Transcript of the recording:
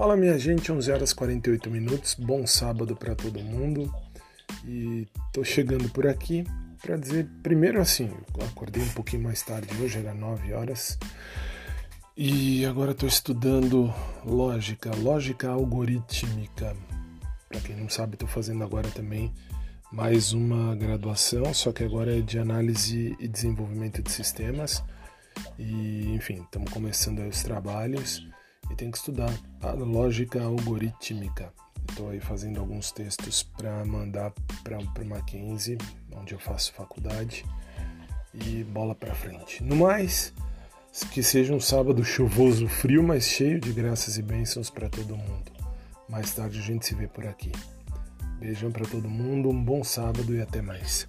Fala minha gente, 11 horas 48 minutos, bom sábado para todo mundo. E tô chegando por aqui para dizer primeiro assim, eu acordei um pouquinho mais tarde hoje, era 9 horas. E agora estou estudando lógica, lógica algorítmica. Para quem não sabe, estou fazendo agora também mais uma graduação, só que agora é de análise e desenvolvimento de sistemas. E, enfim, estamos começando os trabalhos e tem que estudar a lógica algorítmica. Estou aí fazendo alguns textos para mandar para o Mackenzie, onde eu faço faculdade, e bola para frente. No mais, que seja um sábado chuvoso, frio, mas cheio de graças e bênçãos para todo mundo. Mais tarde a gente se vê por aqui. Beijão para todo mundo, um bom sábado e até mais.